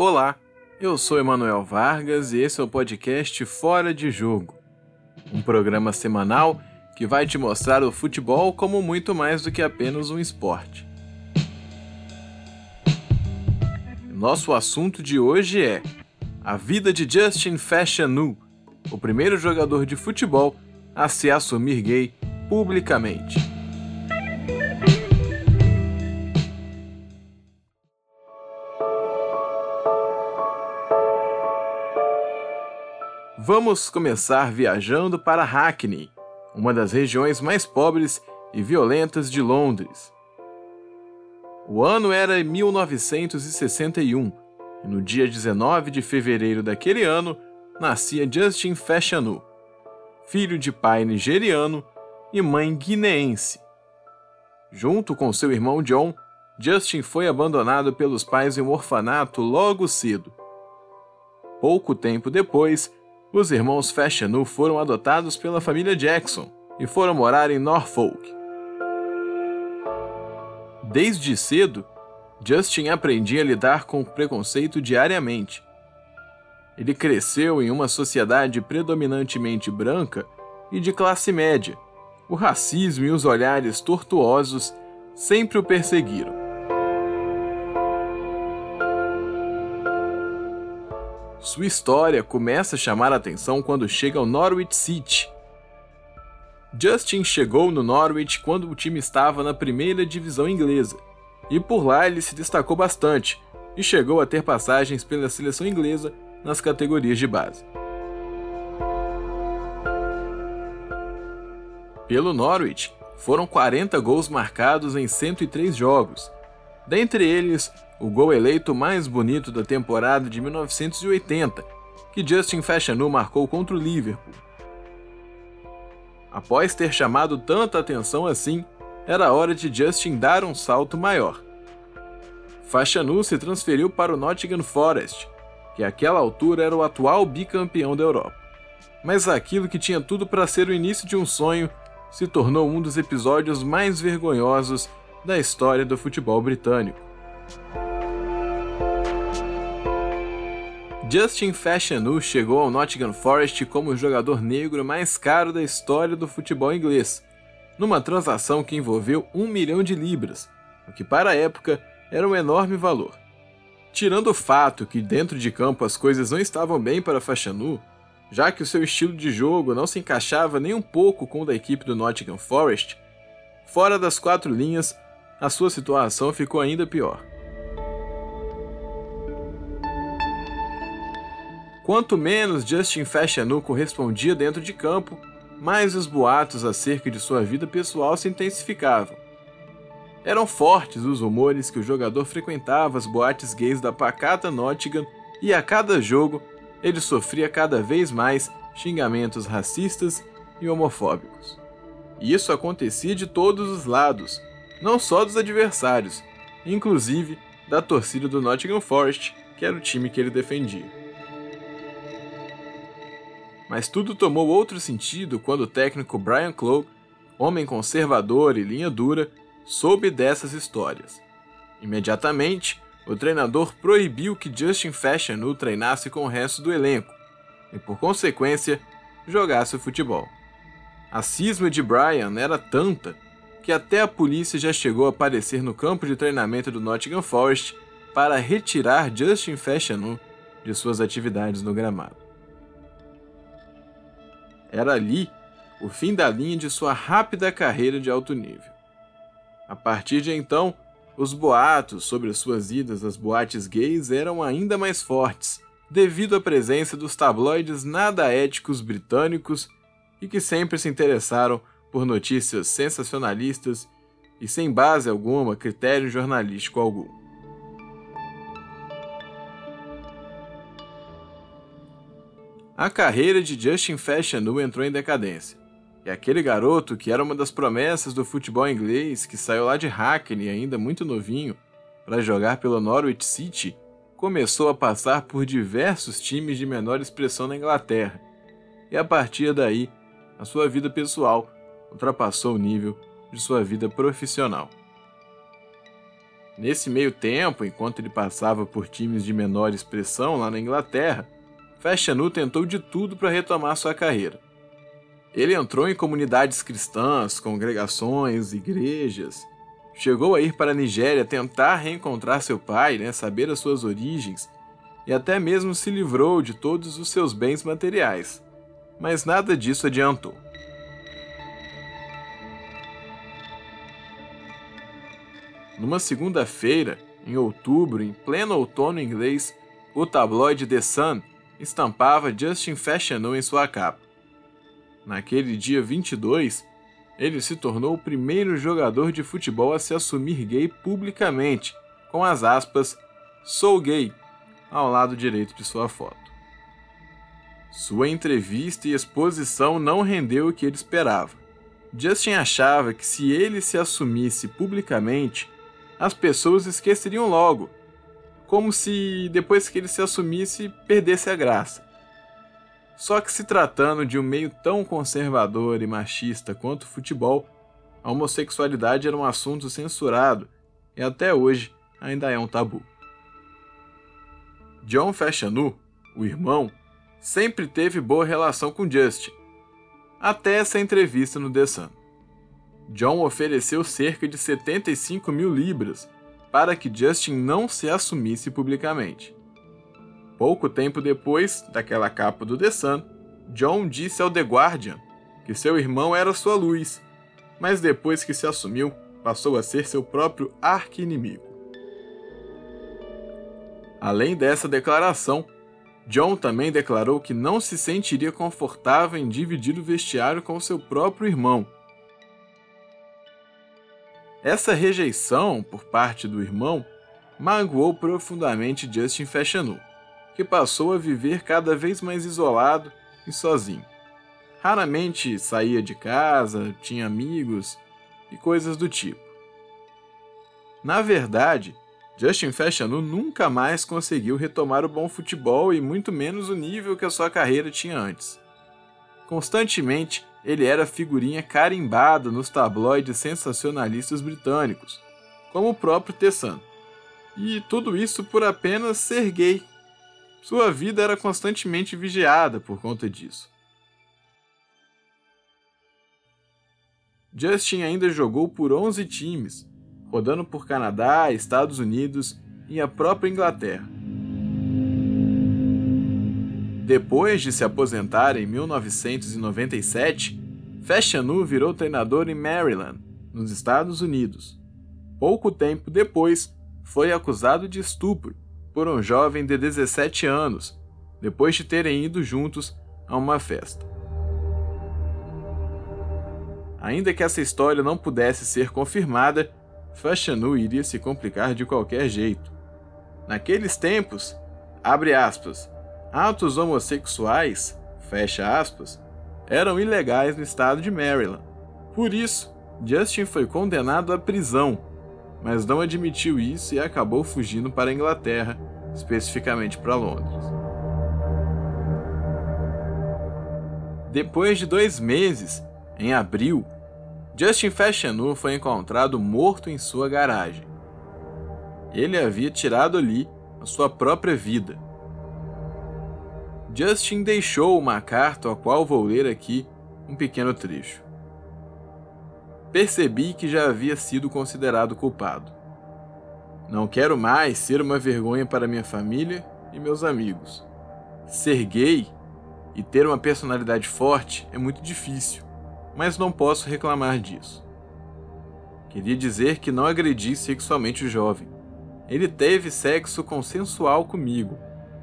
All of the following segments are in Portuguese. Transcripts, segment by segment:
Olá, eu sou Emanuel Vargas e esse é o podcast Fora de Jogo, um programa semanal que vai te mostrar o futebol como muito mais do que apenas um esporte. Nosso assunto de hoje é a vida de Justin Fashanu, o primeiro jogador de futebol a se assumir gay publicamente. Vamos começar viajando para Hackney, uma das regiões mais pobres e violentas de Londres. O ano era 1961 e no dia 19 de fevereiro daquele ano nascia Justin Fashanu, filho de pai nigeriano e mãe guineense. Junto com seu irmão John, Justin foi abandonado pelos pais em um orfanato logo cedo. Pouco tempo depois, os irmãos Fashanu foram adotados pela família Jackson e foram morar em Norfolk. Desde cedo, Justin aprendia a lidar com o preconceito diariamente. Ele cresceu em uma sociedade predominantemente branca e de classe média. O racismo e os olhares tortuosos sempre o perseguiram. Sua história começa a chamar a atenção quando chega ao Norwich City. Justin chegou no Norwich quando o time estava na primeira divisão inglesa, e por lá ele se destacou bastante e chegou a ter passagens pela seleção inglesa nas categorias de base. Pelo Norwich, foram 40 gols marcados em 103 jogos, dentre eles o gol eleito mais bonito da temporada de 1980, que Justin Fashanu marcou contra o Liverpool. Após ter chamado tanta atenção assim, era hora de Justin dar um salto maior. Fashanu se transferiu para o Nottingham Forest, que àquela altura era o atual bicampeão da Europa. Mas aquilo que tinha tudo para ser o início de um sonho se tornou um dos episódios mais vergonhosos da história do futebol britânico. Justin Fashanu chegou ao Nottingham Forest como o jogador negro mais caro da história do futebol inglês, numa transação que envolveu um milhão de libras, o que para a época era um enorme valor. Tirando o fato que dentro de campo as coisas não estavam bem para Fashanu, já que o seu estilo de jogo não se encaixava nem um pouco com o da equipe do Nottingham Forest, fora das quatro linhas, a sua situação ficou ainda pior. Quanto menos Justin Fashanu correspondia dentro de campo, mais os boatos acerca de sua vida pessoal se intensificavam. Eram fortes os rumores que o jogador frequentava as boates gays da pacata Nottingham e a cada jogo ele sofria cada vez mais xingamentos racistas e homofóbicos. E isso acontecia de todos os lados, não só dos adversários, inclusive da torcida do Nottingham Forest, que era o time que ele defendia. Mas tudo tomou outro sentido quando o técnico Brian Clough, homem conservador e linha dura, soube dessas histórias. Imediatamente, o treinador proibiu que Justin Fashanu treinasse com o resto do elenco e, por consequência, jogasse o futebol. A cisma de Brian era tanta que até a polícia já chegou a aparecer no campo de treinamento do Nottingham Forest para retirar Justin Fashanu de suas atividades no gramado. Era ali o fim da linha de sua rápida carreira de alto nível. A partir de então, os boatos sobre suas idas às boates gays eram ainda mais fortes, devido à presença dos tabloides nada éticos britânicos e que sempre se interessaram por notícias sensacionalistas e sem base alguma, critério jornalístico algum. A carreira de Justin Fashanu entrou em decadência. E aquele garoto, que era uma das promessas do futebol inglês, que saiu lá de Hackney ainda muito novinho, para jogar pelo Norwich City, começou a passar por diversos times de menor expressão na Inglaterra. E a partir daí, a sua vida pessoal ultrapassou o nível de sua vida profissional. Nesse meio tempo, enquanto ele passava por times de menor expressão lá na Inglaterra, Fashanu tentou de tudo para retomar sua carreira. Ele entrou em comunidades cristãs, congregações, igrejas. Chegou a ir para a Nigéria tentar reencontrar seu pai, né, saber as suas origens, e até mesmo se livrou de todos os seus bens materiais. Mas nada disso adiantou. Numa segunda-feira, em outubro, em pleno outono inglês, o tabloide The Sun estampava Justin Fashanu em sua capa. Naquele dia 22, ele se tornou o primeiro jogador de futebol a se assumir gay publicamente, com as aspas "Sou gay" ao lado direito de sua foto. Sua entrevista e exposição não rendeu o que ele esperava. Justin achava que se ele se assumisse publicamente, as pessoas esqueceriam logo, como se depois que ele se assumisse perdesse a graça. Só que se tratando de um meio tão conservador e machista quanto o futebol, a homossexualidade era um assunto censurado e até hoje ainda é um tabu. John Fashanu, o irmão, sempre teve boa relação com Justin, até essa entrevista no The Sun. John ofereceu cerca de 75 mil libras para que Justin não se assumisse publicamente. Pouco tempo depois daquela capa do The Sun, John disse ao The Guardian que seu irmão era sua luz, mas depois que se assumiu, passou a ser seu próprio arqui-inimigo. Além dessa declaração, John também declarou que não se sentiria confortável em dividir o vestiário com seu próprio irmão essa rejeição por parte do irmão magoou profundamente Justin Fashanu, que passou a viver cada vez mais isolado e sozinho. Raramente saía de casa, tinha amigos e coisas do tipo. Na verdade, Justin Fashanu nunca mais conseguiu retomar o bom futebol e muito menos o nível que a sua carreira tinha antes. Constantemente, ele era figurinha carimbada nos tabloides sensacionalistas britânicos, como o próprio Tessan. E tudo isso por apenas ser gay. Sua vida era constantemente vigiada por conta disso. Justin ainda jogou por 11 times, rodando por Canadá, Estados Unidos e a própria Inglaterra. Depois de se aposentar em 1997, Fashanu virou treinador em Maryland, nos Estados Unidos. Pouco tempo depois, foi acusado de estupro por um jovem de 17 anos, depois de terem ido juntos a uma festa. Ainda que essa história não pudesse ser confirmada, Fashanu iria se complicar de qualquer jeito. Naqueles tempos, abre aspas, atos homossexuais, fecha aspas, eram ilegais no estado de Maryland. Por isso, Justin foi condenado à prisão, mas não admitiu isso e acabou fugindo para a Inglaterra, especificamente para Londres. Depois de dois meses, em abril, Justin Fashanu foi encontrado morto em sua garagem. Ele havia tirado ali a sua própria vida Justin deixou uma carta a qual vou ler aqui um pequeno trecho. Percebi que já havia sido considerado culpado. Não quero mais ser uma vergonha para minha família e meus amigos. Ser gay e ter uma personalidade forte é muito difícil, mas não posso reclamar disso. Queria dizer que não agredi sexualmente o jovem. Ele teve sexo consensual comigo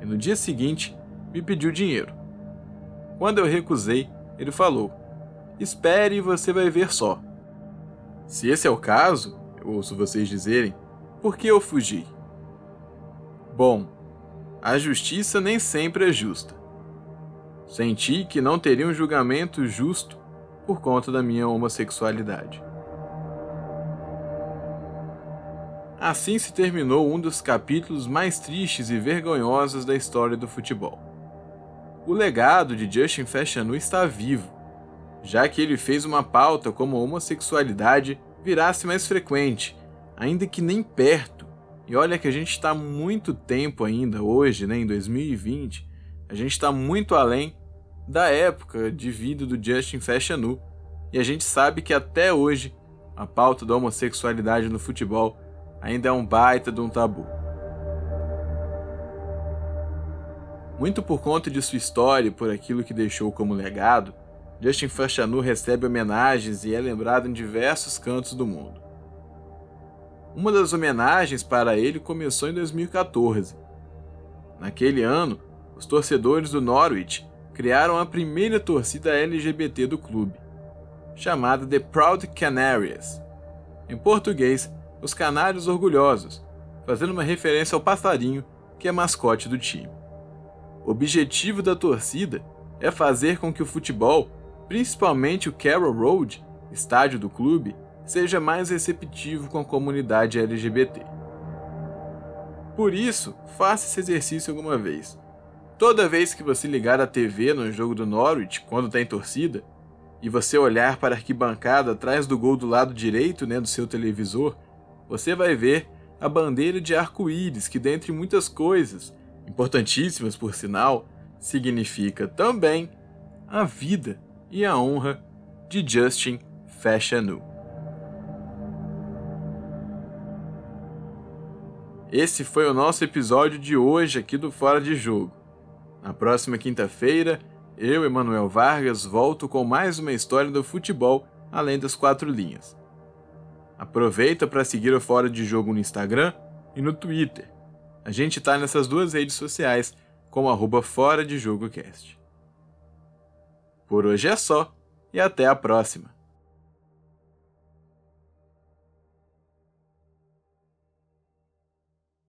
e no dia seguinte me pediu dinheiro. Quando eu recusei, ele falou: Espere e você vai ver só. Se esse é o caso, eu ouço vocês dizerem, por que eu fugi? Bom, a justiça nem sempre é justa. Senti que não teria um julgamento justo por conta da minha homossexualidade. Assim se terminou um dos capítulos mais tristes e vergonhosos da história do futebol o legado de Justin Fashanu está vivo, já que ele fez uma pauta como a homossexualidade virasse mais frequente, ainda que nem perto E olha que a gente está muito tempo ainda, hoje, né, em 2020, a gente está muito além da época de vida do Justin Fashanu. E a gente sabe que até hoje a pauta da homossexualidade no futebol ainda é um baita de um tabu. Muito por conta de sua história e por aquilo que deixou como legado, Justin Fashanu recebe homenagens e é lembrado em diversos cantos do mundo. Uma das homenagens para ele começou em 2014. Naquele ano, os torcedores do Norwich criaram a primeira torcida LGBT do clube, chamada The Proud Canaries. Em português, os Canários Orgulhosos, fazendo uma referência ao passarinho que é mascote do time. Objetivo da torcida é fazer com que o futebol, principalmente o Carroll Road, estádio do clube, seja mais receptivo com a comunidade LGBT. Por isso, faça esse exercício alguma vez. Toda vez que você ligar a TV no jogo do Norwich, quando tem torcida, e você olhar para a arquibancada atrás do gol do lado direito né, do seu televisor, você vai ver a bandeira de arco-íris, que, dentre muitas coisas, importantíssimas por sinal, significa também a vida e a honra de Justin Fashanu. Esse foi o nosso episódio de hoje aqui do Fora de Jogo. Na próxima quinta-feira, eu, Emanuel Vargas, volto com mais uma história do futebol além das quatro linhas. Aproveita para seguir o Fora de Jogo no Instagram e no Twitter. A gente está nessas duas redes sociais como arroba Fora de. Por hoje é só e até a próxima.